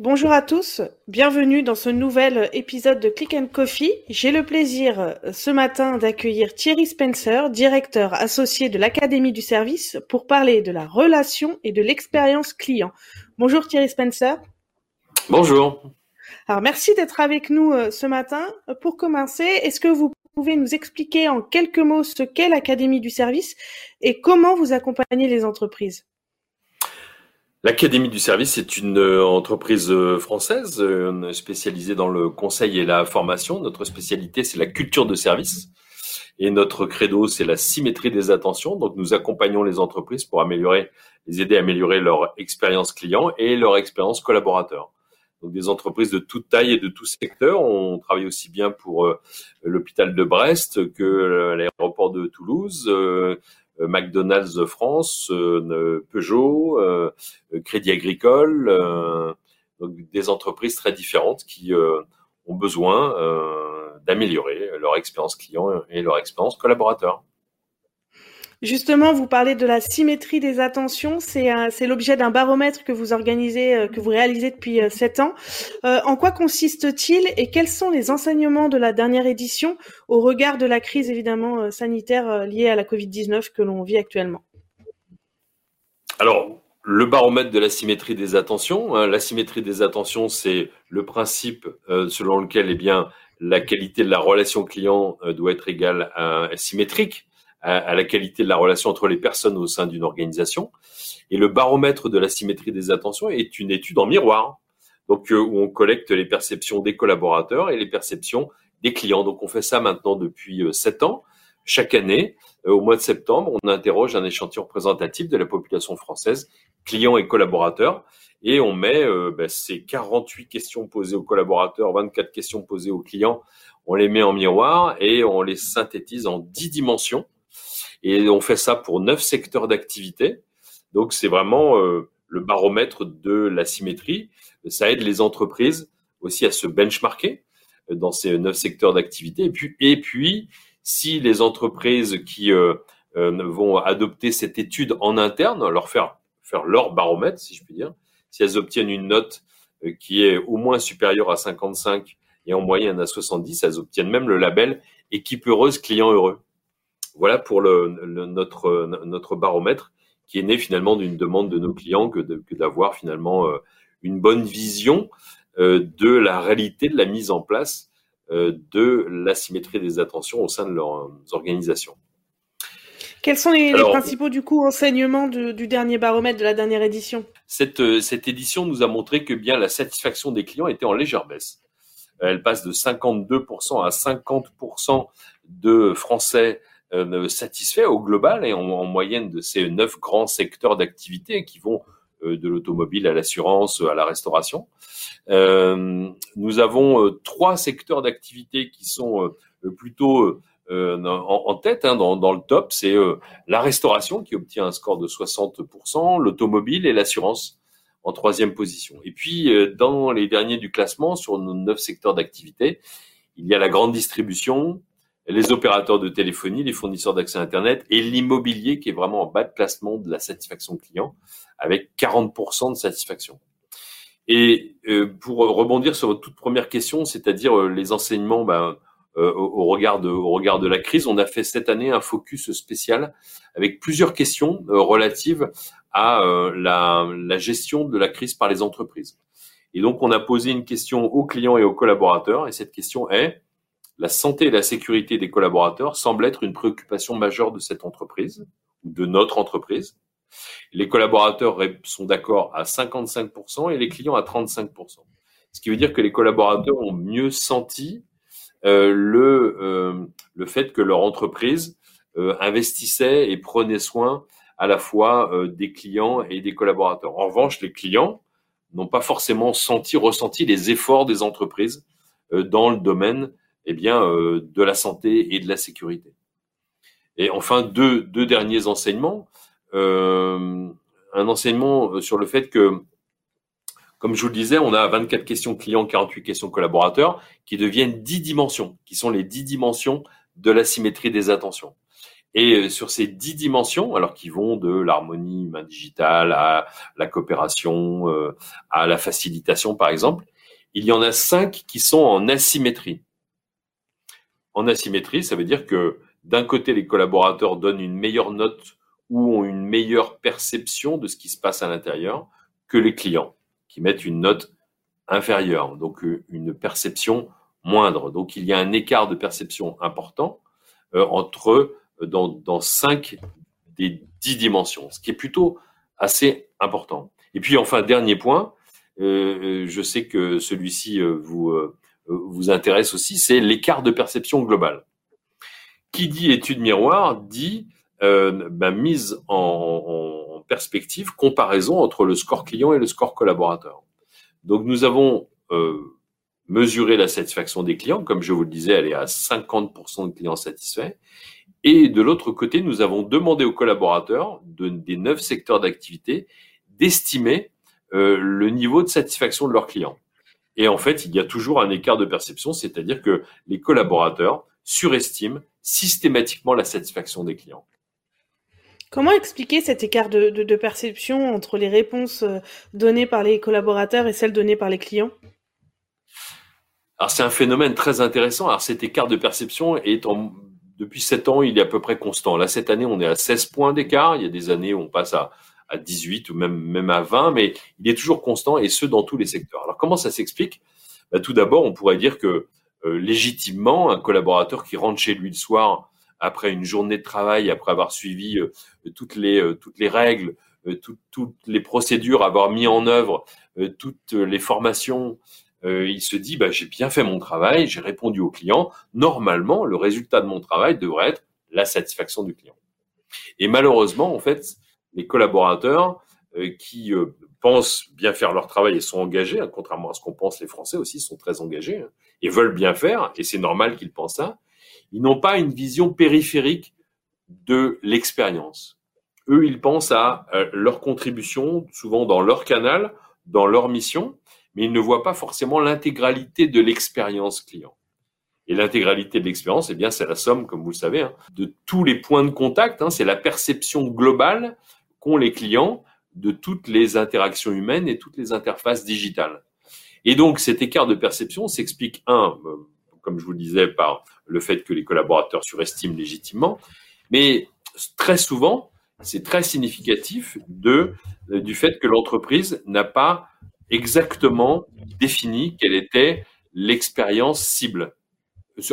Bonjour à tous, bienvenue dans ce nouvel épisode de Click and Coffee. J'ai le plaisir euh, ce matin d'accueillir Thierry Spencer, directeur associé de l'Académie du service, pour parler de la relation et de l'expérience client. Bonjour Thierry Spencer. Bonjour. Alors merci d'être avec nous euh, ce matin. Pour commencer, est-ce que vous pouvez nous expliquer en quelques mots ce qu'est l'Académie du service et comment vous accompagnez les entreprises? L'Académie du service est une euh, entreprise euh, française euh, spécialisée dans le conseil et la formation. Notre spécialité, c'est la culture de service. Et notre credo, c'est la symétrie des attentions. Donc, nous accompagnons les entreprises pour améliorer, les aider à améliorer leur expérience client et leur expérience collaborateur. Donc, des entreprises de toute taille et de tout secteur. On travaille aussi bien pour l'hôpital de Brest que l'aéroport de Toulouse, McDonald's France, Peugeot, euh, Crédit Agricole, donc des entreprises très différentes qui ont besoin d'améliorer leur expérience client et leur expérience collaborateur. Justement, vous parlez de la symétrie des attentions. C'est l'objet d'un baromètre que vous organisez, euh, que vous réalisez depuis euh, sept ans. Euh, en quoi consiste-t-il et quels sont les enseignements de la dernière édition au regard de la crise évidemment sanitaire liée à la Covid-19 que l'on vit actuellement? Alors, le baromètre de la symétrie des attentions. Hein, la symétrie des attentions, c'est le principe selon lequel eh bien, la qualité de la relation client doit être égale à symétrique à, la qualité de la relation entre les personnes au sein d'une organisation. Et le baromètre de la symétrie des attentions est une étude en miroir, donc euh, où on collecte les perceptions des collaborateurs et les perceptions des clients. Donc on fait ça maintenant depuis euh, sept ans. Chaque année, euh, au mois de septembre, on interroge un échantillon représentatif de la population française, clients et collaborateurs, et on met ben, ces 48 questions posées aux collaborateurs, 24 questions posées aux clients, on les met en miroir et on les synthétise en 10 dimensions et on fait ça pour neuf secteurs d'activité. Donc c'est vraiment euh, le baromètre de la symétrie. Ça aide les entreprises aussi à se benchmarker euh, dans ces neuf secteurs d'activité. Et puis, si les entreprises qui euh, vont adopter cette étude en interne, leur faire leur baromètre, si je puis dire, si elles obtiennent une note qui est au moins supérieure à 55 et en moyenne à 70, elles obtiennent même le label équipe heureuse, client heureux. Voilà pour le, notre, notre baromètre qui est né finalement d'une demande de nos clients que, d'avoir finalement euh, une bonne vision euh, de la réalité de la mise en place euh, de l'asymétrie des attentions au sein de leurs organisations. Quels sont les, principaux du coup enseignements du dernier baromètre de la dernière édition? Cette, cette édition nous a montré que bien la satisfaction des clients était en légère baisse. Elle passe de 52% à 50% de Français euh, satisfait au global et en, moyenne de ces neuf grands secteurs d'activité qui vont euh, de l'automobile à l'assurance, à la restauration. Euh, nous avons euh, trois secteurs d'activité qui sont plutôt en, tête, hein, dans, dans, le top. C'est la restauration qui obtient un score de 60%, l'automobile et l'assurance en troisième position. Et puis, dans les derniers du classement, sur nos neuf secteurs d'activité, il y a la grande distribution, les opérateurs de téléphonie, les fournisseurs d'accès Internet et l'immobilier qui est vraiment en bas de classement de la satisfaction client avec 40% de satisfaction. Et euh, pour rebondir sur votre toute première question, c'est-à-dire euh, les enseignements ben, euh, au, regard de, au regard de la crise, on a fait cette année un focus spécial avec plusieurs questions relatives à la, la gestion de la crise par les entreprises. Et donc, on a posé une question aux clients et aux collaborateurs, et cette question est la santé et la sécurité des collaborateurs semble être une préoccupation majeure de cette entreprise ou de notre entreprise. Les collaborateurs sont d'accord à 55% et les clients à 35%. Ce qui veut dire que les collaborateurs ont mieux senti euh, le, euh, le fait que leur entreprise euh, investissait et prenait soin à la fois des clients et des collaborateurs. En revanche, les clients n'ont pas forcément senti, ressenti les efforts des entreprises dans le domaine eh bien, euh, de la santé et de la sécurité. Et enfin, deux, deux derniers enseignements. Euh, un enseignement sur le fait que, comme je vous le disais, on a 24 questions clients, 48 questions collaborateurs, qui deviennent 10 dimensions, qui sont les 10 dimensions de la symétrie des attentions. Et sur ces dix dimensions, alors qui vont de l'harmonie humain digitale à la coopération, à la facilitation par exemple, il y en a cinq qui sont en asymétrie. En asymétrie, ça veut dire que d'un côté, les collaborateurs donnent une meilleure note ou ont une meilleure perception de ce qui se passe à l'intérieur que les clients, qui mettent une note inférieure, donc euh, une perception moindre. Donc il y a un écart de perception important euh, entre eux dans, dans cinq des dix dimensions, ce qui est plutôt assez important. Et puis enfin, dernier point, euh, je sais que celui-ci vous, vous intéresse aussi, c'est l'écart de perception globale. Qui dit étude miroir dit euh, bah, mise en, perspective, comparaison entre le score client et le score collaborateur. Donc nous avons euh, mesuré la satisfaction des clients, comme je vous le disais, elle est à 50% de clients satisfaits. Et de l'autre côté, nous avons demandé aux collaborateurs de, des neuf secteurs d'activité d'estimer euh, le niveau de satisfaction de leurs clients. Et en fait, il y a toujours un écart de perception, c'est-à-dire que les collaborateurs surestiment systématiquement la satisfaction des clients. Comment expliquer cet écart de, perception entre les réponses euh, données par les collaborateurs et celles données par les clients? Alors c'est un phénomène très intéressant. Alors cet écart de perception est depuis 7 ans, il est à peu près constant. Là, cette année, on est à 16 points d'écart. Il y a des années où on passe à, à 18 ou même, même à 20, mais il est toujours constant et ce, dans tous les secteurs. Alors comment ça s'explique? Bah, Tout d'abord, on pourrait dire que euh, légitimement, un collaborateur qui rentre chez lui le soir après une journée de travail, après avoir suivi euh, toutes les euh, toutes les règles, toutes les procédures, avoir mis en œuvre toutes les formations, il se dit bah, j'ai bien fait mon travail, j'ai répondu au client. Normalement, le résultat de mon travail devrait être la satisfaction du client. Et malheureusement, en fait, les collaborateurs qui pensent bien faire leur travail et sont engagés, hein, contrairement à ce qu'on pense, les Français aussi sont très engagés hein, et veulent bien faire, et c'est normal qu'ils pensent ça. Ils n'ont pas une vision périphérique de l'expérience. Eux, ils pensent à euh, leur contribution, souvent dans leur canal, dans leur mission, mais ils ne voient pas forcément l'intégralité de l'expérience client. Et l'intégralité de l'expérience, eh bien, c'est la somme, comme vous le savez, hein, de tous les points de contact. C'est la perception globale qu'ont les clients de toutes les interactions humaines et toutes les interfaces digitales. Et donc, cet écart de perception s'explique, un, euh, comme je vous le disais, par le fait que les collaborateurs surestiment légitimement, mais très souvent, c'est très significatif de, euh, du fait que l'entreprise n'a pas exactement défini quelle était l'expérience cible.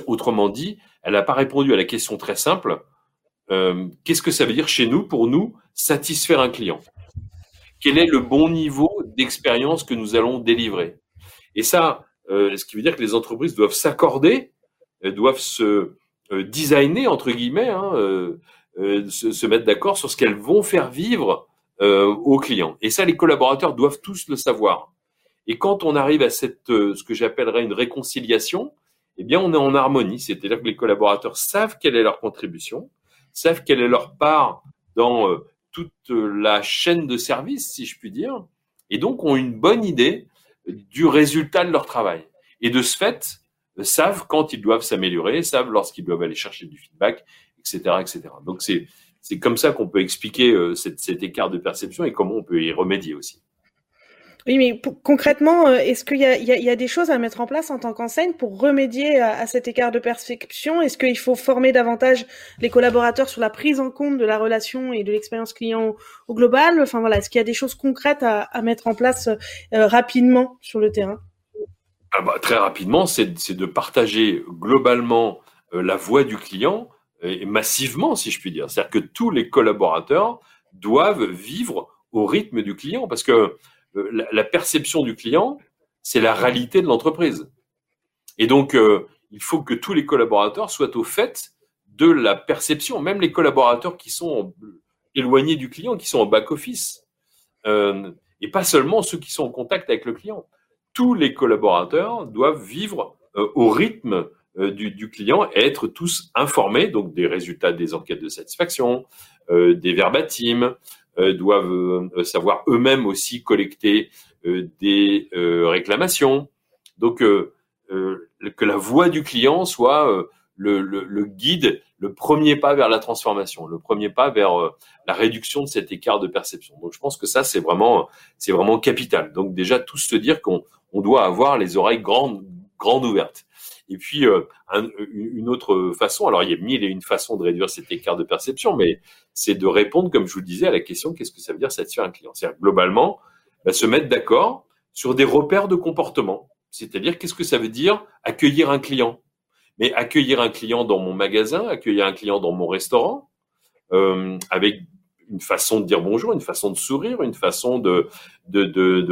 Autrement dit, elle n'a pas répondu à la question très simple euh, qu'est-ce que ça veut dire chez nous pour nous satisfaire un client? Quel est le bon niveau d'expérience que nous allons délivrer? Et ça, euh, ce qui veut dire que les entreprises doivent s'accorder, euh, doivent se euh, designer entre guillemets, hein, se, se, mettre d'accord sur ce qu'elles vont faire vivre aux clients. Et ça, les collaborateurs doivent tous le savoir. Et quand on arrive à cette, ce que j'appellerais une réconciliation, eh bien, on est en harmonie. C'est-à-dire que les collaborateurs savent quelle est leur contribution, savent quelle est leur part dans toute la chaîne de service, si je puis dire, et donc ont une bonne idée du résultat de leur travail. Et de ce fait, savent quand ils doivent s'améliorer, savent lorsqu'ils doivent aller chercher du feedback, etc., etc. Donc c'est comme ça qu'on peut expliquer euh, cet écart de perception et comment on peut y remédier aussi. Oui, mais concrètement, euh, est-ce qu'il y, a, des choses à mettre en place en tant qu'enseigne pour remédier à, cet écart de perception? Est-ce qu'il faut former davantage les collaborateurs sur la prise en compte de la relation et de l'expérience client au, global? Enfin voilà, est-ce qu'il y a des choses concrètes à, mettre en place euh, rapidement sur le terrain? Ah bah, Très rapidement, c'est de partager globalement euh, la voix du client massivement, si je puis dire. C'est-à-dire que tous les collaborateurs doivent vivre au rythme du client parce que euh, la, perception du client, c'est la réalité de l'entreprise. Et donc, euh, il faut que tous les collaborateurs soient au fait de la perception, même les collaborateurs qui sont éloignés du client, qui sont en back-office, euh, et pas seulement ceux qui sont en contact avec le client. Tous les collaborateurs doivent vivre au rythme du, client et être tous informés donc des résultats des enquêtes de satisfaction, des verbatims, doivent euh, savoir eux-mêmes aussi collecter euh, des réclamations. Donc que la voix du client soit le, le, le, guide le premier pas vers la transformation, le premier pas vers euh, la réduction de cet écart de perception. Donc je pense que ça c'est vraiment c'est vraiment capital. Donc déjà tous se dire qu'on on doit avoir les oreilles grandes grandes ouvertes. Et puis euh, une autre façon, alors il y a mille et une façons de réduire cet écart de perception, mais c'est de répondre, comme je vous le disais, à la question qu'est-ce que ça veut dire satisfaire un client? C'est-à-dire globalement bah, se mettre d'accord sur des repères de comportement. C'est-à-dire qu'est-ce que ça veut dire accueillir un client? Mais accueillir un client dans mon magasin, accueillir un client dans mon restaurant, euh, avec une façon de dire bonjour, une façon de sourire, une façon de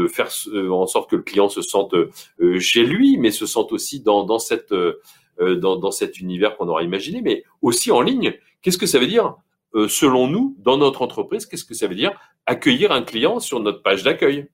faire euh, en sorte que le client se sente euh, chez lui, mais se sente aussi euh, dans, dans cet univers qu'on aura imaginé, mais aussi en ligne. Qu'est-ce que ça veut dire selon nous dans notre entreprise Qu'est-ce que ça veut dire accueillir un client sur notre page d'accueil?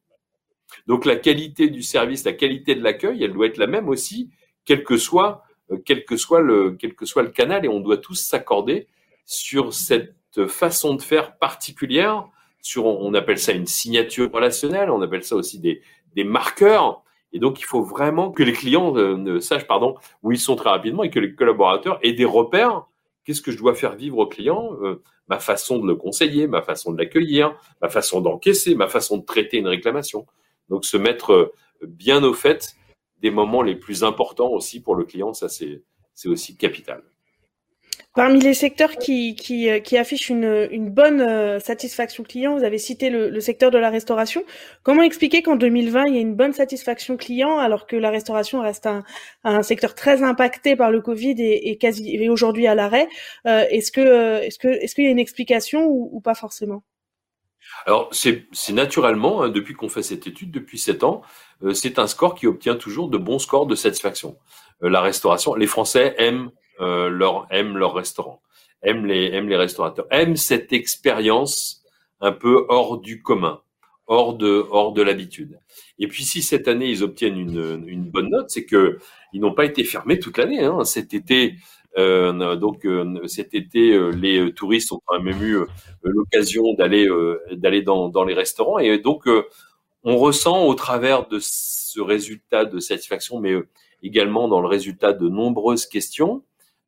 Donc la qualité du service, la qualité de l'accueil, elle doit être la même aussi, quel que soit quel que soit le quel que soit le canal et on doit tous s'accorder sur cette façon de faire particulière sur on appelle ça une signature relationnelle on appelle ça aussi des des marqueurs et donc il faut vraiment que les clients euh, sachent pardon où ils sont très rapidement et que les collaborateurs aient des repères qu'est-ce que je dois faire vivre au client euh, ma façon de le conseiller ma façon de l'accueillir ma façon d'encaisser ma façon de traiter une réclamation donc se mettre bien au fait des moments les plus importants aussi pour le client. Ça, c'est aussi capital. Parmi les secteurs qui, euh, affichent une, bonne euh, satisfaction client, vous avez cité le, secteur de la restauration. Comment expliquer qu'en 2020, il y a une bonne satisfaction client alors que la restauration reste un, secteur très impacté par le Covid et, aujourd'hui à l'arrêt euh, Est-ce est-ce que est-ce qu'il y a une explication ou, pas forcément? Alors, c'est naturellement, hein, depuis qu'on fait cette étude, depuis sept ans, c'est un score qui obtient toujours de bons scores de satisfaction. La restauration, les Français aiment euh, leur aiment leur restaurant, aiment les aiment les restaurateurs, aiment cette expérience un peu hors du commun, hors de hors de l'habitude. Et puis si cette année ils obtiennent une, une bonne note, c'est que ils n'ont pas été fermés toute l'année. Hein. Cet été, euh, donc euh, cet été, euh, les touristes ont quand même eu l'occasion d'aller d'aller dans, dans les restaurants et donc on ressent au travers de ce résultat de satisfaction, mais également dans le résultat de nombreuses questions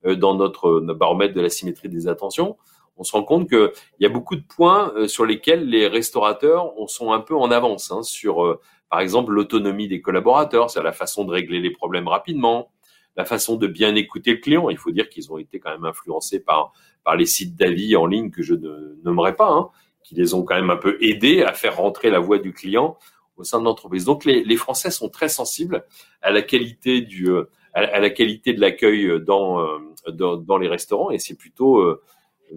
dans notre, baromètre de la symétrie des attentions, on se rend compte qu'il y a beaucoup de points sur lesquels les restaurateurs sont un peu en avance hein, sur, par exemple, l'autonomie des collaborateurs, c'est la façon de régler les problèmes rapidement, la façon de bien écouter le client. Il faut dire qu'ils ont été quand même influencés par par les sites d'avis en ligne que je ne nommerai pas, hein, qui les ont quand même un peu aidés à faire rentrer la voix du client au sein de l'entreprise. Donc les, les, Français sont très sensibles à la qualité du euh, à, la qualité de l'accueil dans, euh, dans, dans les restaurants et c'est plutôt euh,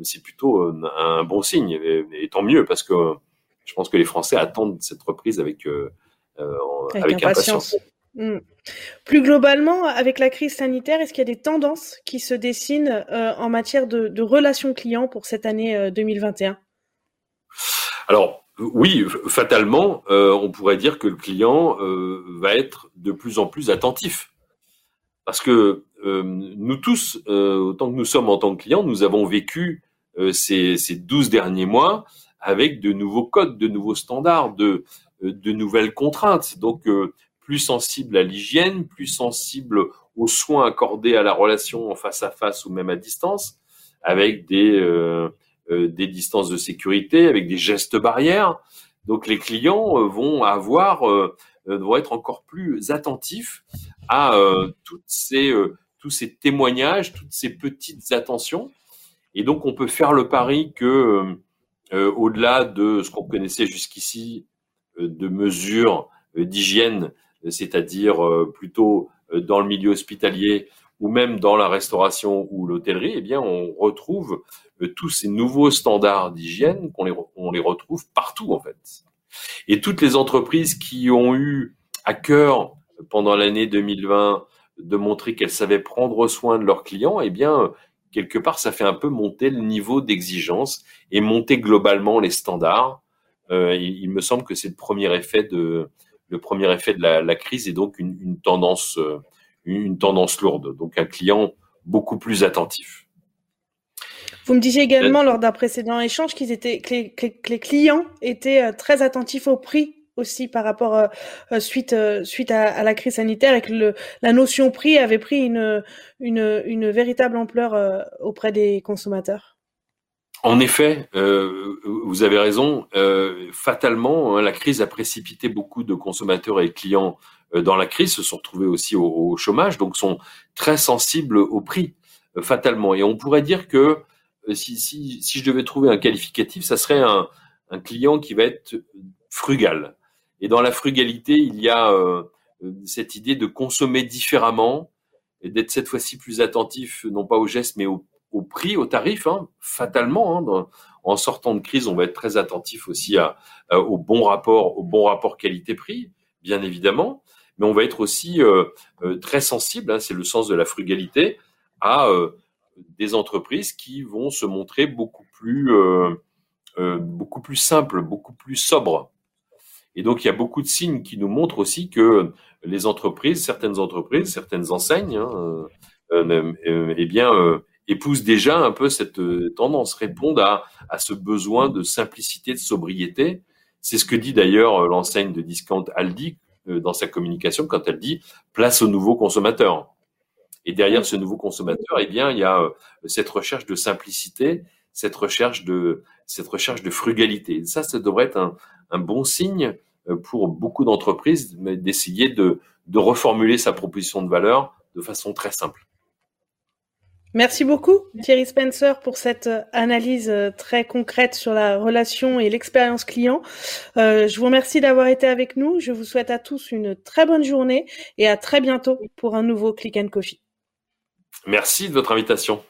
c'est plutôt un bon signe et, tant mieux parce que je pense que les Français attendent cette reprise avec avec, impatience. Hmm. Plus globalement, avec la crise sanitaire, est-ce qu'il y a des tendances qui se dessinent euh, en matière de, relations clients pour cette année 2021 euh, Alors, oui, fatalement, euh, on pourrait dire que le client va être de plus en plus attentif. Parce que nous tous, autant que nous sommes en tant que clients, nous avons vécu ces, ces 12 derniers mois avec de nouveaux codes, de nouveaux standards, de, de nouvelles contraintes. Donc, plus sensible à l'hygiène, plus sensible aux soins accordés à la relation en face à face ou même à distance, avec des, euh, euh, des distances de sécurité, avec des gestes barrières. Donc les clients euh, vont avoir, vont être encore plus attentifs à toutes ces, tous ces témoignages, toutes ces petites attentions. Et donc on peut faire le pari que, au-delà de ce qu'on connaissait jusqu'ici, de mesures d'hygiène c'est-à-dire euh, plutôt euh, dans le milieu hospitalier ou même dans la restauration ou l'hôtellerie, eh bien, on retrouve euh, tous ces nouveaux standards d'hygiène qu'on les, on les retrouve partout, en fait. Et toutes les entreprises qui ont eu à cœur pendant l'année 2020 de montrer qu'elles savaient prendre soin de leurs clients, eh bien, quelque part, ça fait un peu monter le niveau d'exigence et monter globalement les standards. Euh, il, il, me semble que c'est le premier effet de, le premier effet de la, crise est donc une, tendance, euh, une tendance lourde. Donc un client beaucoup plus attentif. Vous me disiez également lors d'un précédent échange qu'ils étaient, que les, clients étaient euh, très attentifs au prix aussi par rapport suite suite à, la crise sanitaire et que le, la notion prix avait pris une une, véritable ampleur auprès des consommateurs. En effet, euh, vous avez raison. Euh, fatalement, hein, la crise a précipité beaucoup de consommateurs et clients euh, dans la crise, se sont retrouvés aussi au, chômage, donc sont très sensibles au prix, fatalement. Et on pourrait dire que si, si, si, je devais trouver un qualificatif, ça serait un, un, client qui va être frugal. Et dans la frugalité, il y a cette idée de consommer différemment et d'être cette fois-ci plus attentif, non pas aux gestes, mais aux au prix, au tarif, hein, fatalement. Hein, en sortant de crise, on va être très attentif aussi à, au bon rapport, au bon rapport qualité-prix, bien évidemment. Mais on va être aussi euh, euh, très sensible, hein, c'est le sens de la frugalité, à euh, des entreprises qui vont se montrer beaucoup plus, beaucoup plus simples, beaucoup plus sobres. Et donc, il y a beaucoup de signes qui nous montrent aussi que les entreprises, certaines entreprises, certaines enseignes, hein, eh bien, épousent déjà un peu cette euh, tendance, répondent à, à ce besoin de simplicité, de sobriété. C'est ce que dit d'ailleurs euh, l'enseigne de discount Aldi euh, dans sa communication quand elle dit place au nouveau consommateur. Et derrière ce nouveau consommateur, eh bien, il y a cette recherche de simplicité, cette recherche de cette recherche de frugalité. Ça, ça devrait être un, un bon signe pour beaucoup d'entreprises d'essayer de, de reformuler sa proposition de valeur de façon très simple. Merci beaucoup Thierry Spencer pour cette euh, analyse euh, très concrète sur la relation et l'expérience client. Euh, je vous remercie d'avoir été avec nous. Je vous souhaite à tous une très bonne journée et à très bientôt pour un nouveau Click and Coffee. Merci de votre invitation.